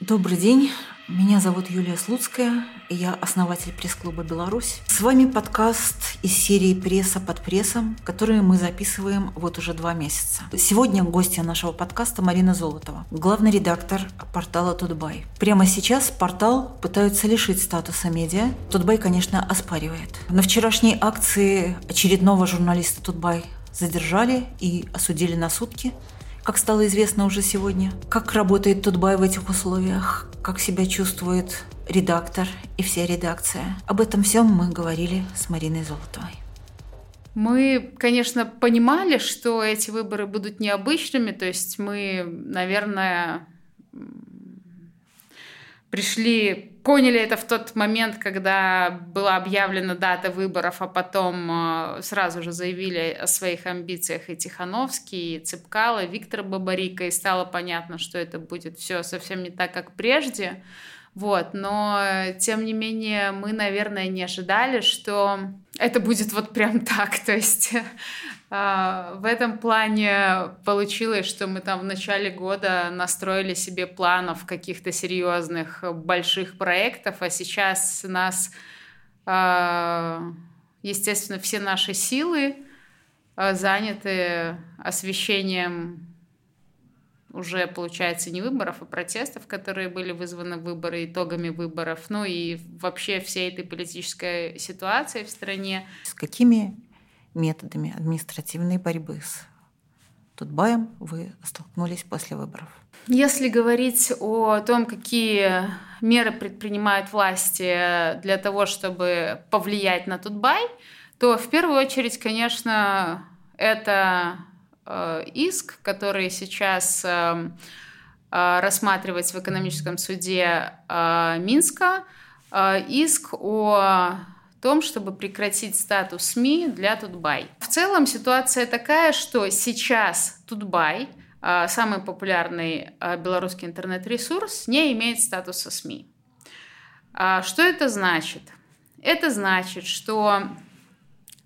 Добрый день. Меня зовут Юлия Слуцкая, я основатель пресс-клуба «Беларусь». С вами подкаст из серии «Пресса под прессом», который мы записываем вот уже два месяца. Сегодня гостья нашего подкаста Марина Золотова, главный редактор портала «Тутбай». Прямо сейчас портал пытаются лишить статуса медиа. «Тутбай», конечно, оспаривает. На вчерашней акции очередного журналиста «Тутбай» задержали и осудили на сутки как стало известно уже сегодня. Как работает Тутбай в этих условиях, как себя чувствует редактор и вся редакция. Об этом всем мы говорили с Мариной Золотовой. Мы, конечно, понимали, что эти выборы будут необычными, то есть мы, наверное, пришли, поняли это в тот момент, когда была объявлена дата выборов, а потом э, сразу же заявили о своих амбициях и Тихановский, и Цыпкало, и Виктор Бабарика, и стало понятно, что это будет все совсем не так, как прежде. Вот, но тем не менее мы, наверное, не ожидали, что это будет вот прям так. То есть в этом плане получилось, что мы там в начале года настроили себе планов каких-то серьезных больших проектов, а сейчас нас, а, естественно, все наши силы а, заняты освещением уже, получается, не выборов, а протестов, которые были вызваны выборы, итогами выборов, ну и вообще всей этой политической ситуации в стране. С какими методами административной борьбы с Тутбаем вы столкнулись после выборов? Если говорить о том, какие меры предпринимают власти для того, чтобы повлиять на Тутбай, то в первую очередь, конечно, это Э, иск, который сейчас э, э, рассматривается в экономическом суде Минска, иск о том, чтобы прекратить статус СМИ для Тутбай. В целом ситуация такая, что сейчас Тутбай, самый популярный белорусский интернет-ресурс, не имеет статуса СМИ. Что это значит? Это значит, что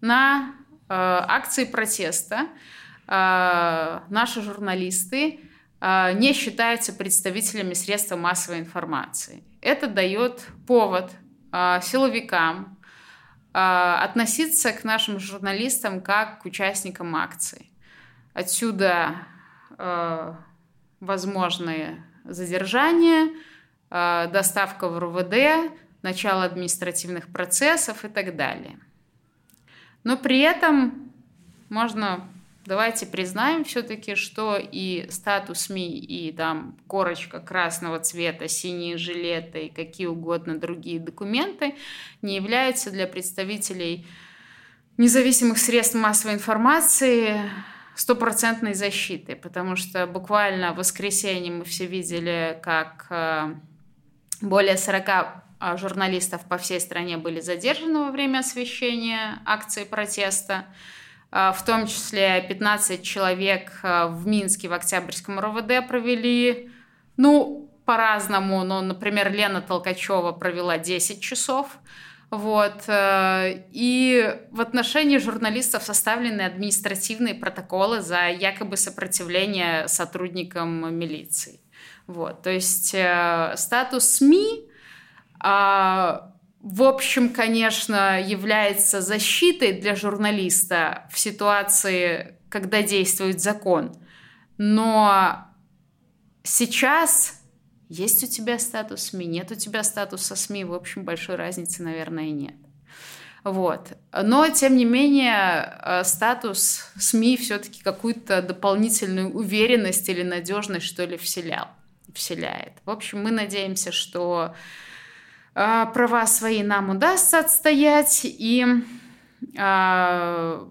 на акции протеста а, наши журналисты а, не считаются представителями средств массовой информации. Это дает повод а, силовикам относиться к нашим журналистам как к участникам акции. Отсюда возможные задержания, доставка в РУВД, начало административных процессов и так далее. Но при этом можно давайте признаем все-таки, что и статус СМИ, и там корочка красного цвета, синие жилеты и какие угодно другие документы не являются для представителей независимых средств массовой информации стопроцентной защитой, потому что буквально в воскресенье мы все видели, как э, более 40 э, журналистов по всей стране были задержаны во время освещения акции протеста. А, в том числе 15 человек а, в Минске в Октябрьском РОВД провели, ну, по-разному, но, например, Лена Толкачева провела 10 часов, вот. Э, и в отношении журналистов составлены административные протоколы за якобы сопротивление сотрудникам милиции. Вот. То есть э, статус СМИ а, в общем, конечно, является защитой для журналиста в ситуации, когда действует закон. Но сейчас есть у тебя статус СМИ, нет у тебя статуса СМИ, в общем, большой разницы, наверное, нет. Вот. Но, тем не менее, э, статус СМИ все-таки какую-то дополнительную уверенность или надежность, что ли, вселял, вселяет. В общем, мы надеемся, что права свои нам удастся отстоять, и а,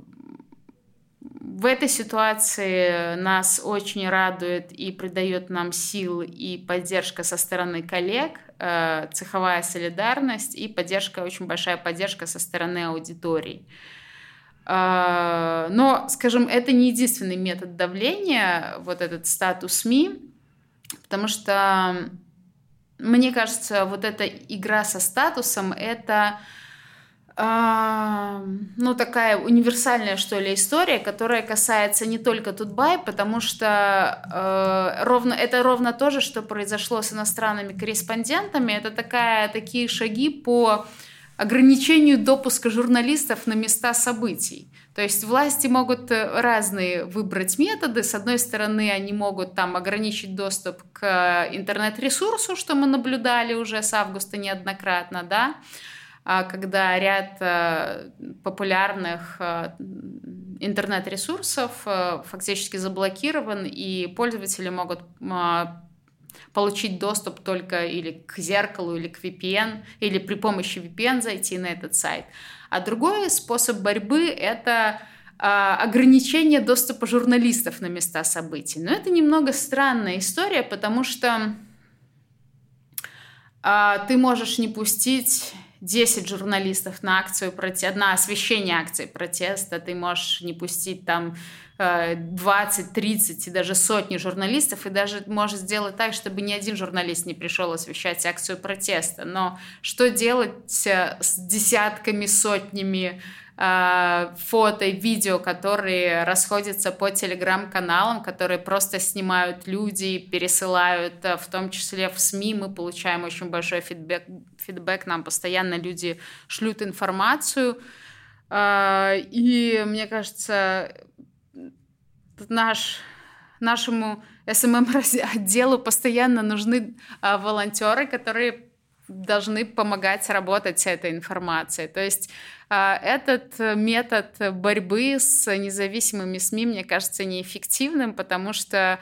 в этой ситуации нас очень радует и придает нам сил и поддержка со стороны коллег, а, цеховая солидарность и поддержка, очень большая поддержка со стороны аудитории. Но, скажем, это не единственный метод давления, вот этот статус СМИ, потому что мне кажется, вот эта игра со статусом — это а, ну, такая универсальная, что ли, история, которая касается не только Тутбай, потому что э, ровно, это ровно то же, что произошло с иностранными корреспондентами. Это такая, такие шаги по ограничению допуска журналистов на места событий. То есть власти могут э, разные выбрать методы. С одной стороны, они могут там ограничить доступ к интернет-ресурсу, что мы наблюдали уже с августа неоднократно, да, а когда ряд э, популярных э, интернет-ресурсов фактически заблокирован, и пользователи могут получить доступ только или к зеркалу, или к VPN, или при помощи VPN зайти на этот сайт. А другой способ борьбы — это ограничение доступа журналистов на места событий. Но это немного странная история, потому что ты можешь не пустить 10 журналистов на акцию протеста, на освещение акции протеста, ты можешь не пустить там 20, э, 30 и даже сотни журналистов, и даже можешь сделать так, чтобы ни один журналист не пришел освещать акцию протеста. Но что делать э, с десятками, сотнями э, фото и видео, которые расходятся по телеграм-каналам, которые просто снимают люди, пересылают, в том числе в СМИ. Мы получаем очень большой фидбэк, фидбэк нам постоянно люди шлют информацию. И мне кажется, наш, нашему СММ-отделу постоянно нужны а, волонтеры, которые должны помогать работать с этой информацией. То есть а, этот метод борьбы с независимыми СМИ, мне кажется, неэффективным, потому что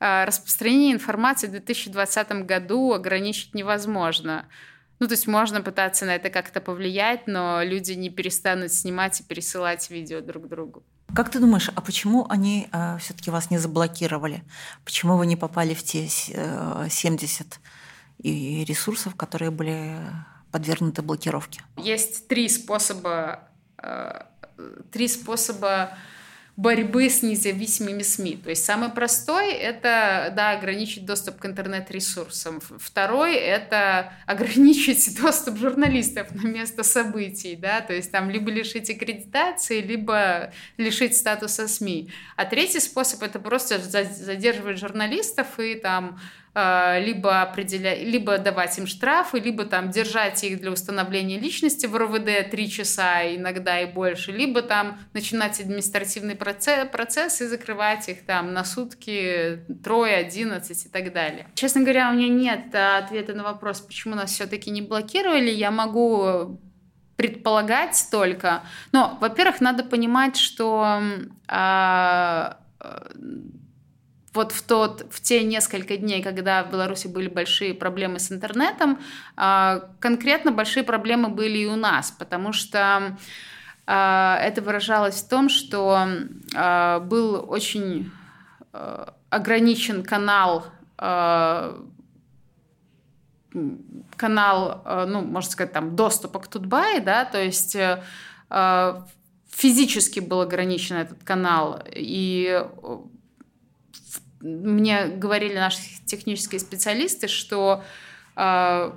а, распространение информации в 2020 году ограничить невозможно. Ну, то есть можно пытаться на это как-то повлиять, но люди не перестанут снимать и пересылать видео друг другу. Как ты думаешь, а почему они э, все-таки вас не заблокировали? Почему вы не попали в те э, 70 и ресурсов, которые были подвергнуты блокировке? Есть три способа, э, три способа борьбы с независимыми СМИ. То есть самый простой – это да, ограничить доступ к интернет-ресурсам. Второй – это ограничить доступ журналистов на место событий. Да? То есть там либо лишить аккредитации, либо лишить статуса СМИ. А третий способ – это просто задерживать журналистов и там либо, определять, либо давать им штрафы, либо там держать их для установления личности в РОВД три часа, иногда и больше, либо там начинать административный процесс, процесс и закрывать их там на сутки трое, одиннадцать и так далее. Честно говоря, у меня нет ответа на вопрос, почему нас все-таки не блокировали. Я могу предполагать только. Но, во-первых, надо понимать, что э, вот в, тот, в те несколько дней, когда в Беларуси были большие проблемы с интернетом, а, конкретно большие проблемы были и у нас, потому что а, это выражалось в том, что а, был очень ограничен канал канал, ну, можно сказать, там, доступа к Тутбай, да, то есть физически был ограничен этот канал, и мне говорили наши технические специалисты, что э,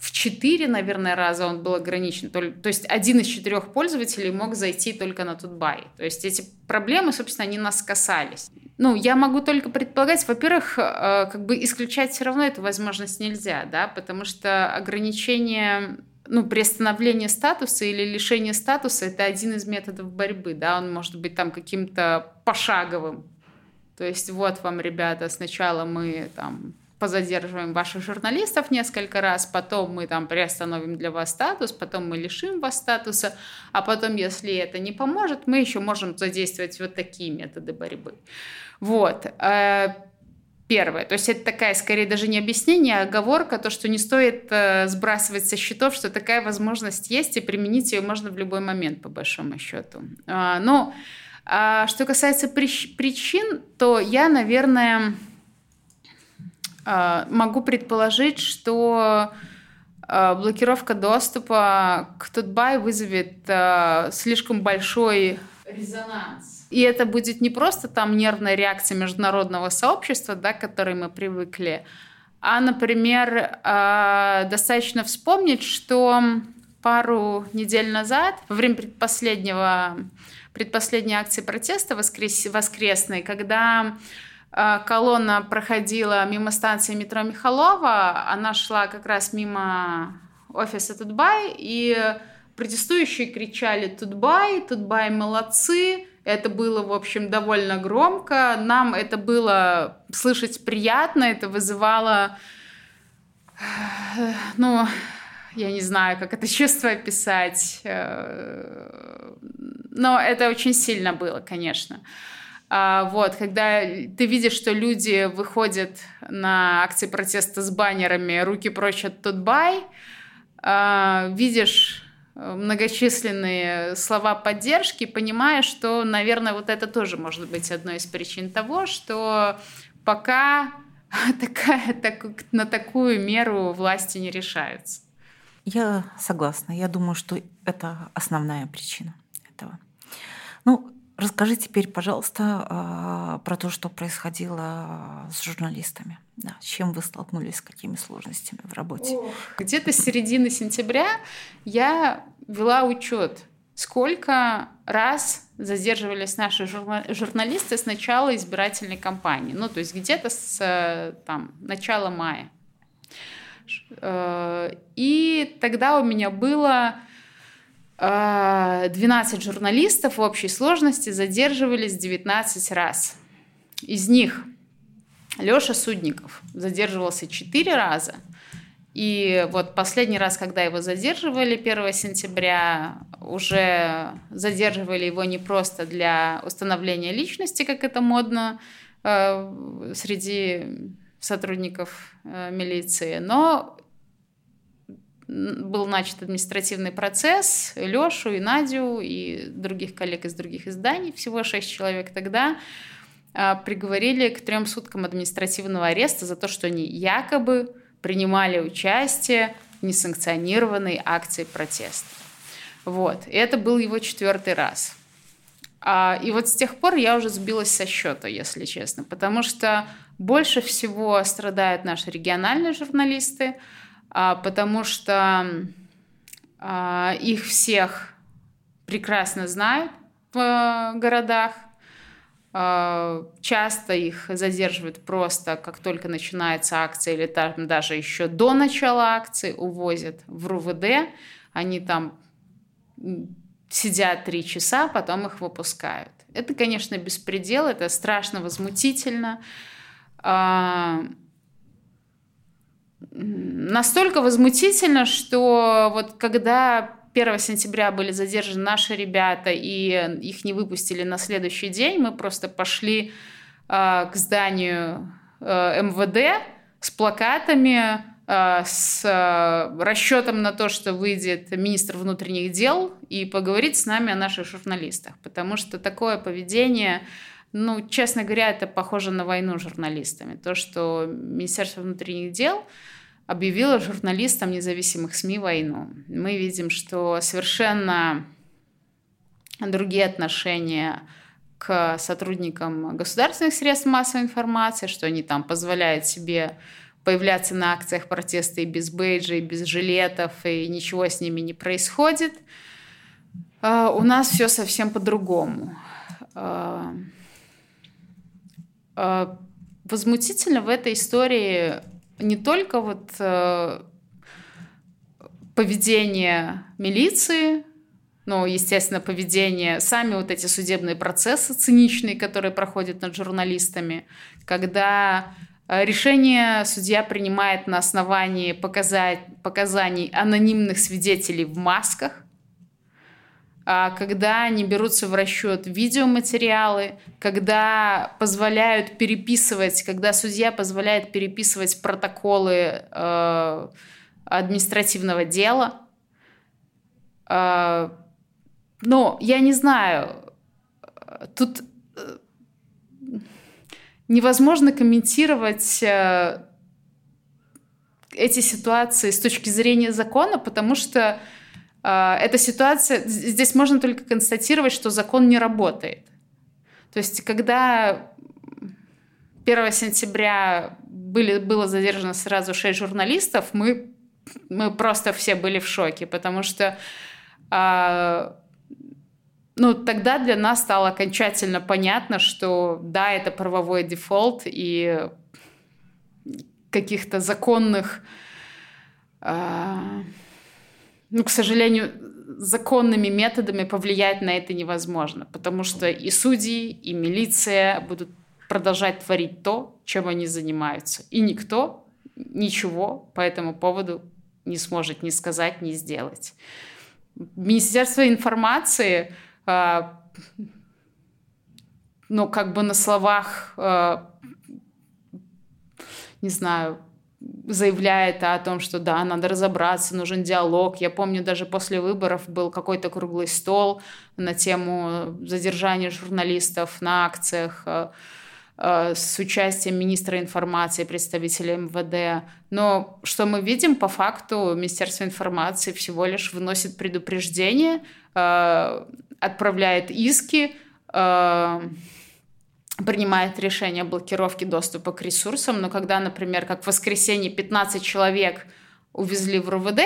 в четыре, наверное, раза он был ограничен. То, то есть один из четырех пользователей мог зайти только на Тутбай. То есть эти проблемы, собственно, они нас касались. Ну, я могу только предполагать, во-первых, э, как бы исключать все равно эту возможность нельзя, да, потому что ограничение ну, приостановление статуса или лишение статуса – это один из методов борьбы, да, он может быть там каким-то пошаговым, то есть вот вам, ребята, сначала мы там позадерживаем ваших журналистов несколько раз, потом мы там приостановим для вас статус, потом мы лишим вас статуса, а потом, если это не поможет, мы еще можем задействовать вот такие методы борьбы. Вот. Э, первое. То есть это такая, скорее, даже не объяснение, а оговорка, то, что не стоит э, сбрасывать со счетов, что такая возможность есть, и применить ее можно в любой момент, по большому счету. А, но а что касается причин, то я, наверное, а, могу предположить, что а, блокировка доступа к Тутбай вызовет а, слишком большой резонанс. И это будет не просто там нервная реакция международного сообщества, да, к которой мы привыкли, а, например, достаточно вспомнить, что пару недель назад, во время предпоследнего, предпоследней акции протеста воскрес, воскресной, когда э, колонна проходила мимо станции метро Михалова, она шла как раз мимо офиса Тутбай, и протестующие кричали «Тутбай! Тутбай молодцы!» Это было, в общем, довольно громко. Нам это было слышать приятно, это вызывало, ну, я не знаю, как это чувство описать, э, но это очень сильно было, конечно. А, вот, когда ты видишь, что люди выходят на акции протеста с баннерами «Руки прочь от Тутбай», а, видишь э, многочисленные слова поддержки, понимая, что, наверное, вот это тоже может быть одной из причин того, что пока такая, так, на такую меру власти не решаются. Я согласна. Я думаю, что это основная причина этого. Ну, расскажи теперь, пожалуйста, а, про то, что происходило с журналистами. Да, с чем вы столкнулись, с какими сложностями в работе? Где-то с середины сентября я вела учет, сколько раз задерживались наши журналисты с начала избирательной кампании. Ну, то есть где-то с там, начала мая. Э, и тогда у меня было 12 э, журналистов в общей сложности задерживались 19 раз. Из них Лёша Судников задерживался 4 раза. И вот последний раз, когда его задерживали 1 сентября, уже задерживали его не просто для установления личности, как это модно э, среди сотрудников э, милиции, но был начат административный процесс, Лешу и Надю и других коллег из других изданий, всего шесть человек тогда, э, приговорили к трем суткам административного ареста за то, что они якобы принимали участие в несанкционированной акции протеста. Вот. И это был его четвертый раз. А, и вот с тех пор я уже сбилась со счета, если честно, потому что больше всего страдают наши региональные журналисты, а, потому что а, их всех прекрасно знают в городах, а, часто их задерживают просто, как только начинается акция, или там даже еще до начала акции увозят в РУВД. Они там сидят три часа, потом их выпускают. Это, конечно, беспредел, это страшно возмутительно. А, настолько возмутительно, что вот когда 1 сентября были задержаны наши ребята, и их не выпустили на следующий день, мы просто пошли э, к зданию э, МВД с плакатами, с э, расчетом на то, что выйдет министр внутренних дел и поговорит с нами о наших журналистах. Потому что такое поведение ну, честно говоря, это похоже на войну с журналистами. То, что Министерство внутренних дел объявило журналистам независимых СМИ войну. Мы видим, что совершенно другие отношения к сотрудникам государственных средств массовой информации, что они там позволяют себе появляться на акциях протеста и без бейджей, и без жилетов, и ничего с ними не происходит. А, у нас все совсем по-другому. А, а, возмутительно в этой истории не только вот э, поведение милиции, но, естественно, поведение, сами вот эти судебные процессы циничные, которые проходят над журналистами, когда решение судья принимает на основании показаний анонимных свидетелей в масках, а, когда они берутся в расчет видеоматериалы, когда позволяют переписывать, когда судья позволяет переписывать протоколы э, административного дела. Э, но я не знаю, тут невозможно комментировать э, эти ситуации с точки зрения закона, потому что а, эта ситуация, здесь можно только констатировать, что закон не работает. То есть, когда 1 сентября были, было задержано сразу шесть журналистов, мы мы просто все были в шоке, потому что а, ну, тогда для нас стало окончательно понятно, что да, это правовой дефолт, и каких-то законных, а, ну, к сожалению, законными методами повлиять на это невозможно, потому что и судьи, и милиция будут продолжать творить то, чем они занимаются. И никто ничего по этому поводу не сможет ни сказать, ни сделать. Министерство информации, ну, как бы на словах, а, не знаю, заявляет о том, что да, надо разобраться, нужен диалог. Я помню, даже после выборов был какой-то круглый стол на тему задержания журналистов на акциях а, с участием министра информации, представителей МВД. Но что мы видим, по факту Министерство информации всего лишь выносит предупреждение, отправляет иски, э, принимает решение о блокировке доступа к ресурсам. Но когда, например, как в воскресенье 15 человек увезли в РУВД,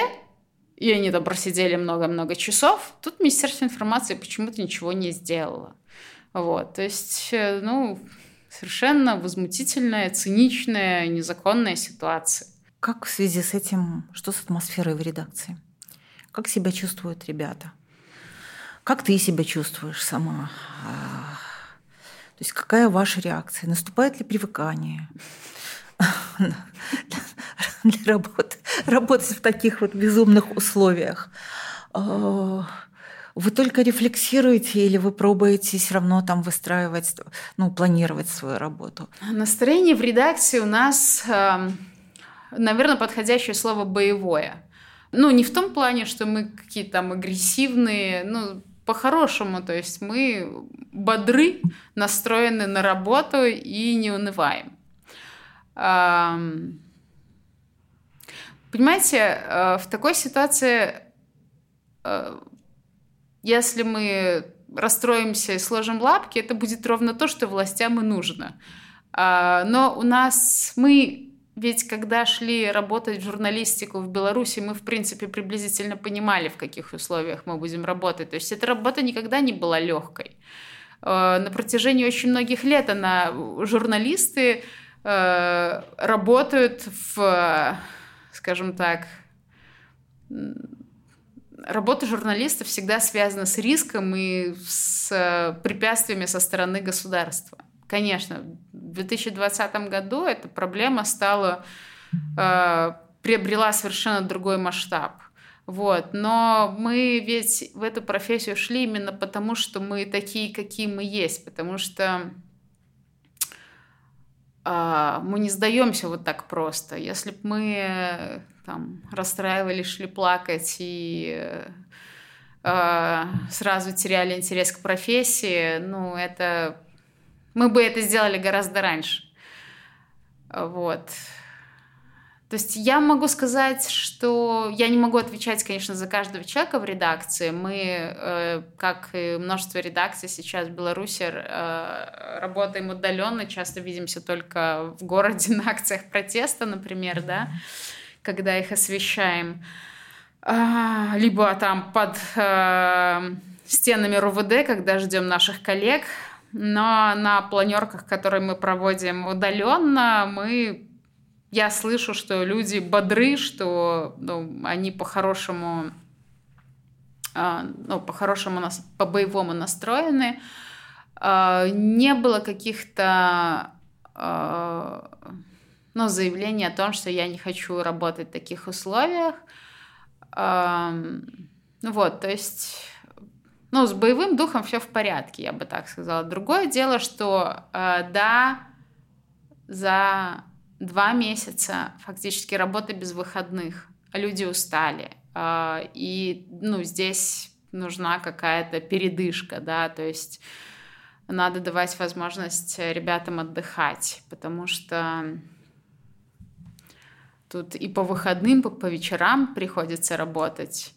и они там просидели много-много часов, тут Министерство информации почему-то ничего не сделало. Вот, то есть, ну, Совершенно возмутительная, циничная, незаконная ситуация. Как в связи с этим, что с атмосферой в редакции? Как себя чувствуют ребята? Как ты себя чувствуешь сама? А, то есть какая ваша реакция? Наступает ли привыкание? для работы, работать в таких вот безумных условиях. А, вы только рефлексируете или вы пробуете все равно там выстраивать, ну, планировать свою работу? Настроение в редакции у нас, эм, наверное, подходящее слово «боевое». Ну, не в том плане, что мы какие-то там агрессивные, ну, по-хорошему, то есть мы бодры, настроены на работу и не унываем. Понимаете, э, в такой ситуации э, если мы расстроимся и сложим лапки, это будет ровно то, что властям и нужно. А, но у нас мы ведь когда шли работать в журналистику в Беларуси, мы, в принципе, приблизительно понимали, в каких условиях мы будем работать. То есть эта работа никогда не была легкой. А, на протяжении очень многих лет она, журналисты э, работают в, скажем так, работа журналиста всегда связана с риском и с э, препятствиями со стороны государства. Конечно, 2020 году эта проблема стала, э, приобрела совершенно другой масштаб. Вот. Но мы ведь в эту профессию шли именно потому, что мы такие, какие мы есть, потому что э, мы не сдаемся вот так просто. Если бы мы там расстраивались, шли плакать и э, сразу теряли интерес к профессии, ну, это... Мы бы это сделали гораздо раньше. Вот. То есть я могу сказать, что я не могу отвечать, конечно, за каждого человека в редакции. Мы, э, как и множество редакций сейчас в Беларуси, э, работаем удаленно, часто видимся только в городе на акциях протеста, например, да когда их освещаем, а, либо там под э, стенами РУВД, когда ждем наших коллег. Но на планерках, которые мы проводим удаленно, мы я слышу, что люди бодры, что ну, они по-хорошему, э, ну, по-хорошему, по-боевому настроены. Э, не было каких-то ну, заявление о том, что я не хочу работать в таких условиях. Ну вот, то есть, ну, с боевым духом все в порядке, я бы так сказала. Другое дело, что э, да, за два месяца фактически работы без выходных, люди устали, э, и, ну, здесь нужна какая-то передышка, да, то есть надо давать возможность ребятам отдыхать, потому что Тут и по выходным, по, по вечерам приходится работать.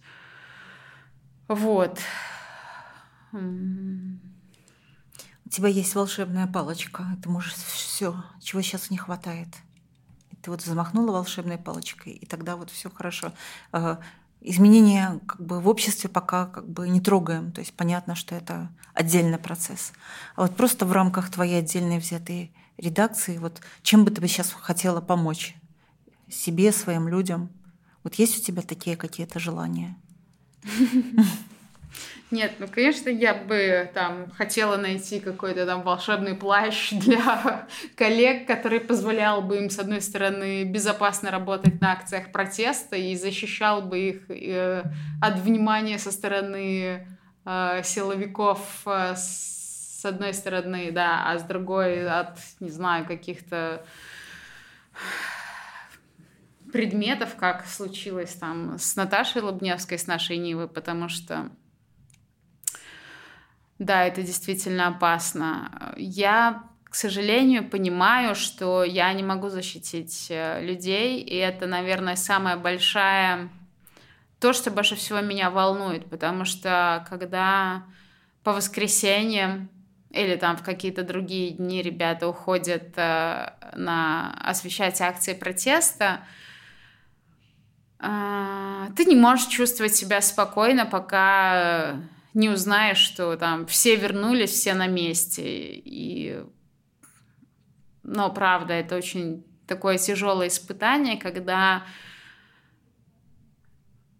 Вот. У тебя есть волшебная палочка. Ты можешь все, чего сейчас не хватает. Ты вот замахнула волшебной палочкой, и тогда вот все хорошо. Э, изменения как бы в обществе пока как бы не трогаем, то есть понятно, что это отдельный процесс. А вот просто в рамках твоей отдельной взятой редакции, вот чем бы ты бы сейчас хотела помочь себе, своим людям? Вот есть у тебя такие какие-то желания? Нет, ну, конечно, я бы там хотела найти какой-то там волшебный плащ для коллег, который позволял бы им, с одной стороны, безопасно работать на акциях протеста и защищал бы их э, от внимания со стороны э, силовиков э, с одной стороны, да, а с другой от, не знаю, каких-то предметов, как случилось там с Наташей Лобневской, с нашей Нивы, потому что да, это действительно опасно. Я, к сожалению, понимаю, что я не могу защитить э, людей, и это, наверное, самая большая то, что больше всего меня волнует, потому что когда по воскресеньям или там в какие-то другие дни ребята уходят э, на освещать акции протеста, э, ты не можешь чувствовать себя спокойно, пока не узнаешь, что там все вернулись, все на месте. И... Но правда, это очень такое тяжелое испытание, когда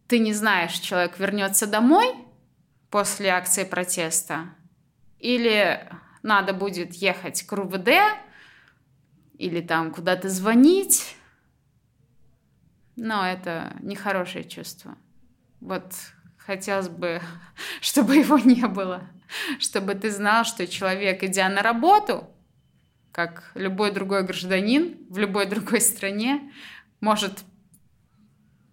ты не знаешь, человек вернется домой после акции протеста, или надо будет ехать к РУВД, или там куда-то звонить. Но это нехорошее чувство. Вот хотелось бы, чтобы его не было. Чтобы ты знал, что человек, идя на работу, как любой другой гражданин в любой другой стране, может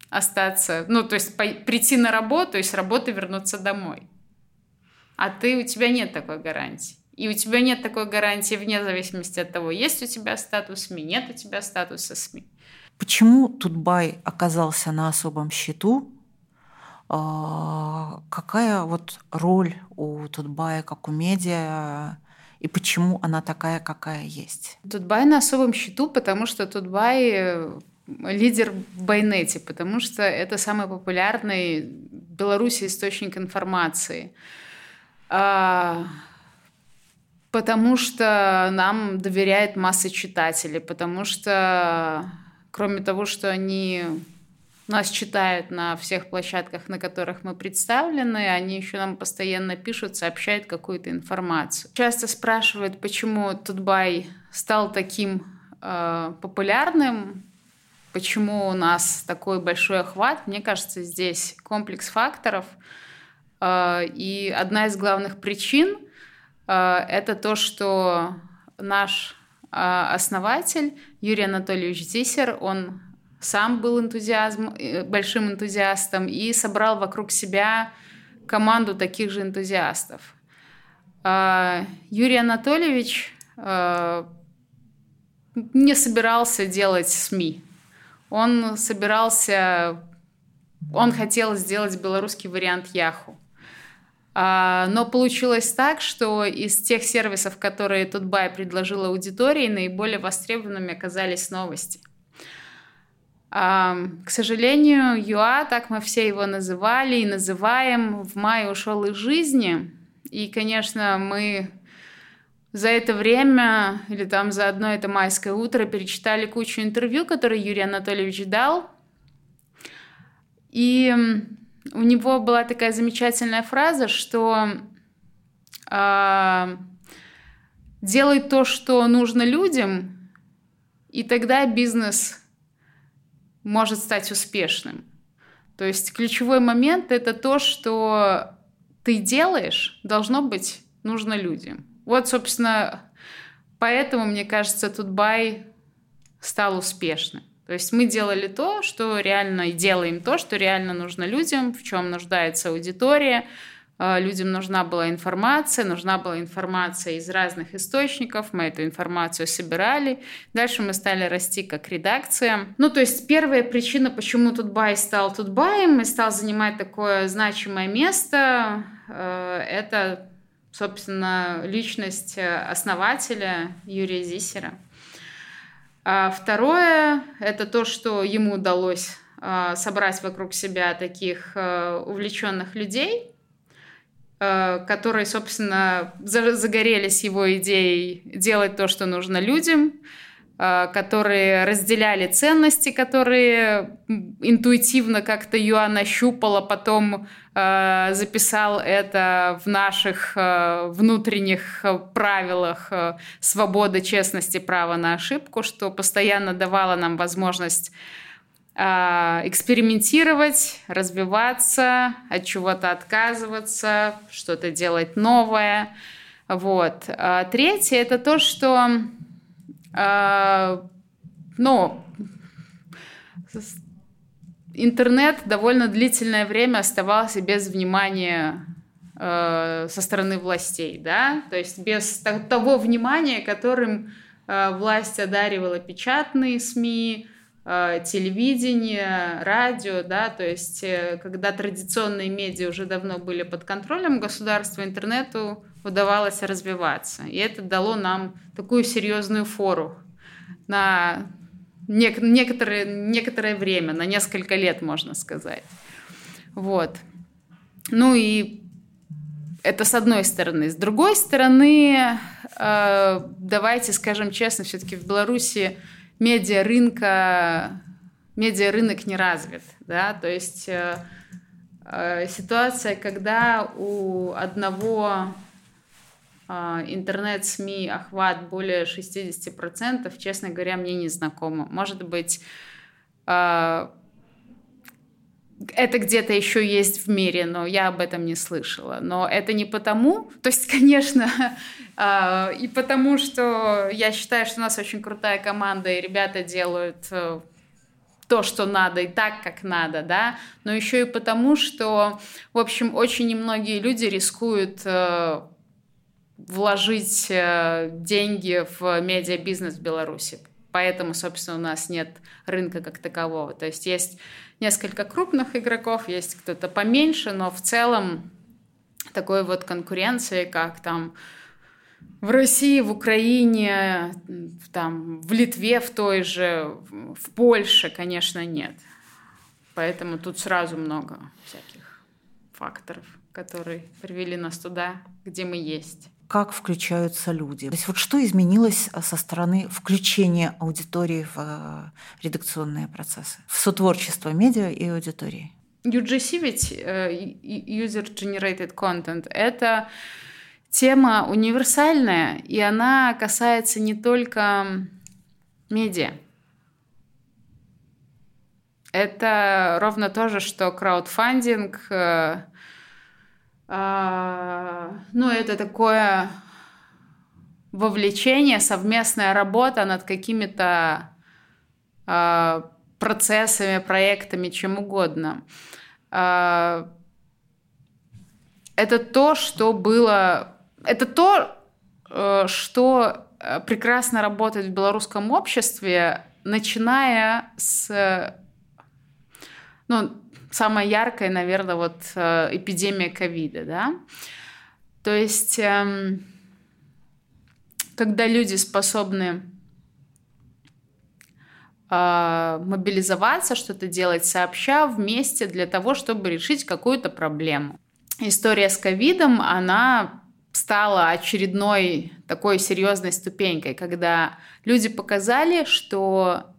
остаться, ну, то есть прийти на работу и с работы вернуться домой. А ты, у тебя нет такой гарантии. И у тебя нет такой гарантии вне зависимости от того, есть у тебя статус СМИ, нет у тебя статуса СМИ. Почему Тутбай оказался на особом счету какая вот роль у Тутбая как у медиа и почему она такая, какая есть? Тутбай на особом счету, потому что Тутбай э, лидер в Байнете, потому что это самый популярный в Беларуси источник информации. А, потому что нам доверяет масса читателей, потому что кроме того, что они нас читают на всех площадках, на которых мы представлены, они еще нам постоянно пишут, сообщают какую-то информацию. Часто спрашивают, почему Тутбай стал таким э, популярным, почему у нас такой большой охват. Мне кажется, здесь комплекс факторов. Э, и одна из главных причин э, это то, что наш э, основатель Юрий Анатольевич Зисер, он сам был энтузиазм, э, большим энтузиастом и собрал вокруг себя команду таких же энтузиастов. А, Юрий Анатольевич а, не собирался делать СМИ. Он собирался, он хотел сделать белорусский вариант Яху. А, но получилось так, что из тех сервисов, которые Тутбай предложил аудитории, наиболее востребованными оказались новости – к сожалению, ЮА, так мы все его называли и называем, в мае ушел из жизни. И, конечно, мы за это время, или там за одно это майское утро, перечитали кучу интервью, которые Юрий Анатольевич дал. И у него была такая замечательная фраза, что э, делай то, что нужно людям, и тогда бизнес может стать успешным. То есть ключевой момент это то, что ты делаешь, должно быть нужно людям. Вот, собственно, поэтому, мне кажется, Тутбай стал успешным. То есть мы делали то, что реально, и делаем то, что реально нужно людям, в чем нуждается аудитория, людям нужна была информация, нужна была информация из разных источников, мы эту информацию собирали. Дальше мы стали расти как редакция. Ну, то есть первая причина, почему Тутбай стал Тутбаем и стал занимать такое значимое место, э, это, собственно, личность основателя Юрия Зисера. А второе – это то, что ему удалось а, собрать вокруг себя таких а, увлеченных людей, а, которые, собственно, загорелись его идеей делать то, что нужно людям – Э, которые разделяли ценности, которые интуитивно как-то Юан нащупала, потом э, записал это в наших э, внутренних правилах свободы, честности, права на ошибку, что постоянно давало нам возможность экспериментировать, развиваться, от чего-то отказываться, что-то делать новое. Вот. А третье – это то, что а, но интернет довольно длительное время оставался без внимания со стороны властей, да, то есть без того внимания, которым власть одаривала печатные СМИ, телевидение, радио, да, то есть когда традиционные медиа уже давно были под контролем государства, интернету удавалось развиваться. И это дало нам такую серьезную фору на нек- некоторое, некоторое время, на несколько лет, можно сказать. Вот. Ну и это с одной стороны. С другой стороны, э, давайте скажем честно, все-таки в Беларуси медиа рынка, медиа рынок не развит, да, то есть э, э, ситуация, когда у одного а, интернет-СМИ охват более 60%, честно говоря, мне не знакомо. Может быть, это где-то еще есть в мире, но я об этом не слышала. Но это не потому, то есть, конечно, а, и потому, что я считаю, что у нас очень крутая команда, и ребята делают э, то, что надо, и так, как надо, да, но еще и потому, что, в общем, очень немногие люди рискуют э, вложить э, деньги в медиабизнес в Беларуси. Поэтому, собственно, у нас нет рынка как такового. То есть есть несколько крупных игроков, есть кто-то поменьше, но в целом такой вот конкуренции, как там в России, в Украине, там, в Литве в той же, в Польше, конечно, нет. Поэтому тут сразу много всяких факторов, которые привели нас туда, где мы есть как включаются люди. То есть вот что изменилось э, со стороны включения аудитории в э, редакционные процессы, в сотворчество медиа и аудитории? UGC ведь э, User Generated Content — это тема универсальная, и она касается не только медиа. Это ровно то же, что краудфандинг, ну, это такое вовлечение, совместная работа над какими-то а, процессами, проектами, чем угодно. А, это то, что было... Это то, э, что э, прекрасно работает в белорусском обществе, начиная с... Ну, самая яркая, наверное, вот э, эпидемия ковида, да. То есть, эм, когда люди способны э, мобилизоваться, что-то делать сообща, вместе для того, чтобы решить какую-то проблему. История с ковидом, она стала очередной такой серьезной ступенькой, когда люди показали, что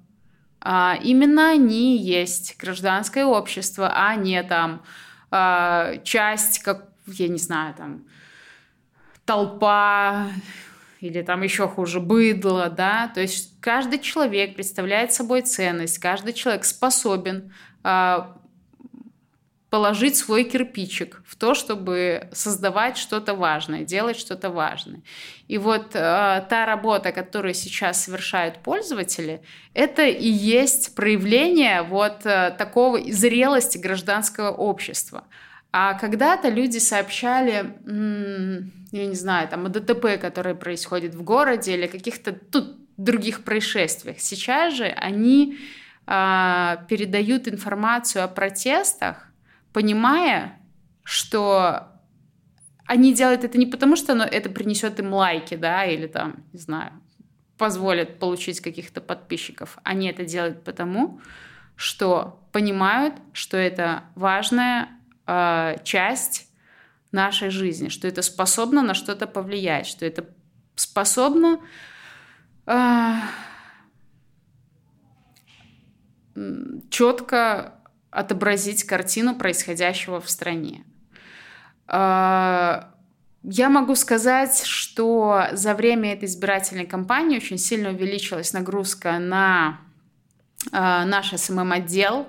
а, именно они есть гражданское общество, а не там а, часть, как, я не знаю, там толпа или там еще хуже быдло, да, то есть каждый человек представляет собой ценность, каждый человек способен а, положить свой кирпичик в то, чтобы создавать что-то важное, делать что-то важное. И вот э, та работа, которую сейчас совершают пользователи, это и есть проявление вот э, такого зрелости гражданского общества. А когда-то люди сообщали, я не знаю, там о ДТП, которые происходят в городе или каких-то тут других происшествиях. Сейчас же они э, передают информацию о протестах, понимая, что они делают это не потому, что оно, это принесет им лайки, да, или там, не знаю, позволят получить каких-то подписчиков. Они это делают потому, что понимают, что это важная э, часть нашей жизни, что это способно на что-то повлиять, что это способно э, четко отобразить картину происходящего в стране. Э, я могу сказать, что за время этой избирательной кампании очень сильно увеличилась нагрузка на э, наш СММ-отдел,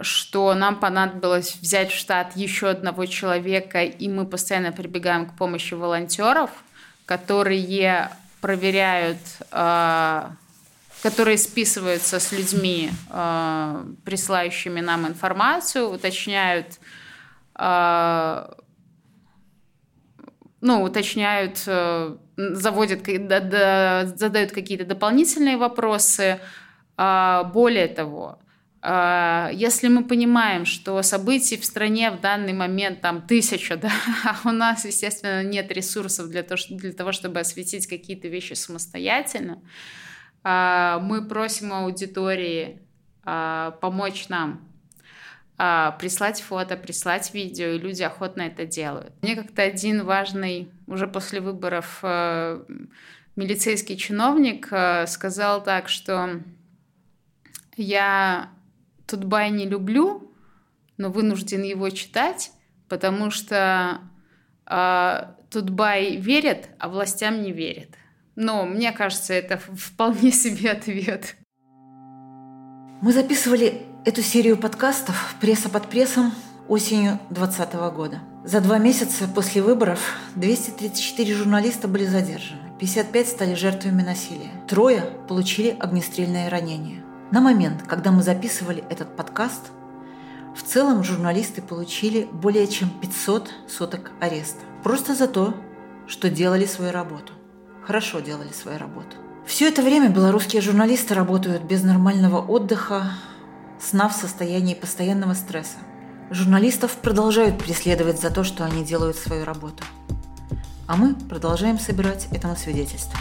что нам понадобилось взять в штат еще одного человека, и мы постоянно прибегаем к помощи волонтеров, которые проверяют, э, которые списываются с людьми, э, присылающими нам информацию, уточняют, э, ну, уточняют, заводят, задают какие-то дополнительные вопросы. Более того, а, если мы понимаем, что событий в стране в данный момент там тысяча, да, а у нас, естественно, нет ресурсов для того, для того чтобы осветить какие-то вещи самостоятельно, мы просим аудитории а, помочь нам прислать фото, прислать видео, и люди охотно это делают. Мне как-то один важный, уже после выборов, э, милицейский чиновник э, сказал так, что я Тутбай не люблю, но вынужден его читать, потому что э, Тутбай верит, а властям не верит. Но мне кажется, это вполне себе ответ. Мы записывали эту серию подкастов «Пресса под прессом» осенью 2020 года. За два месяца после выборов 234 журналиста были задержаны, 55 стали жертвами насилия, трое получили огнестрельное ранение. На момент, когда мы записывали этот подкаст, в целом журналисты получили более чем 500 суток ареста. Просто за то, что делали свою работу. Хорошо делали свою работу. Все это время белорусские журналисты работают без нормального отдыха, сна в состоянии постоянного стресса. Журналистов продолжают преследовать за то, что они делают свою работу. А мы продолжаем собирать этому свидетельство.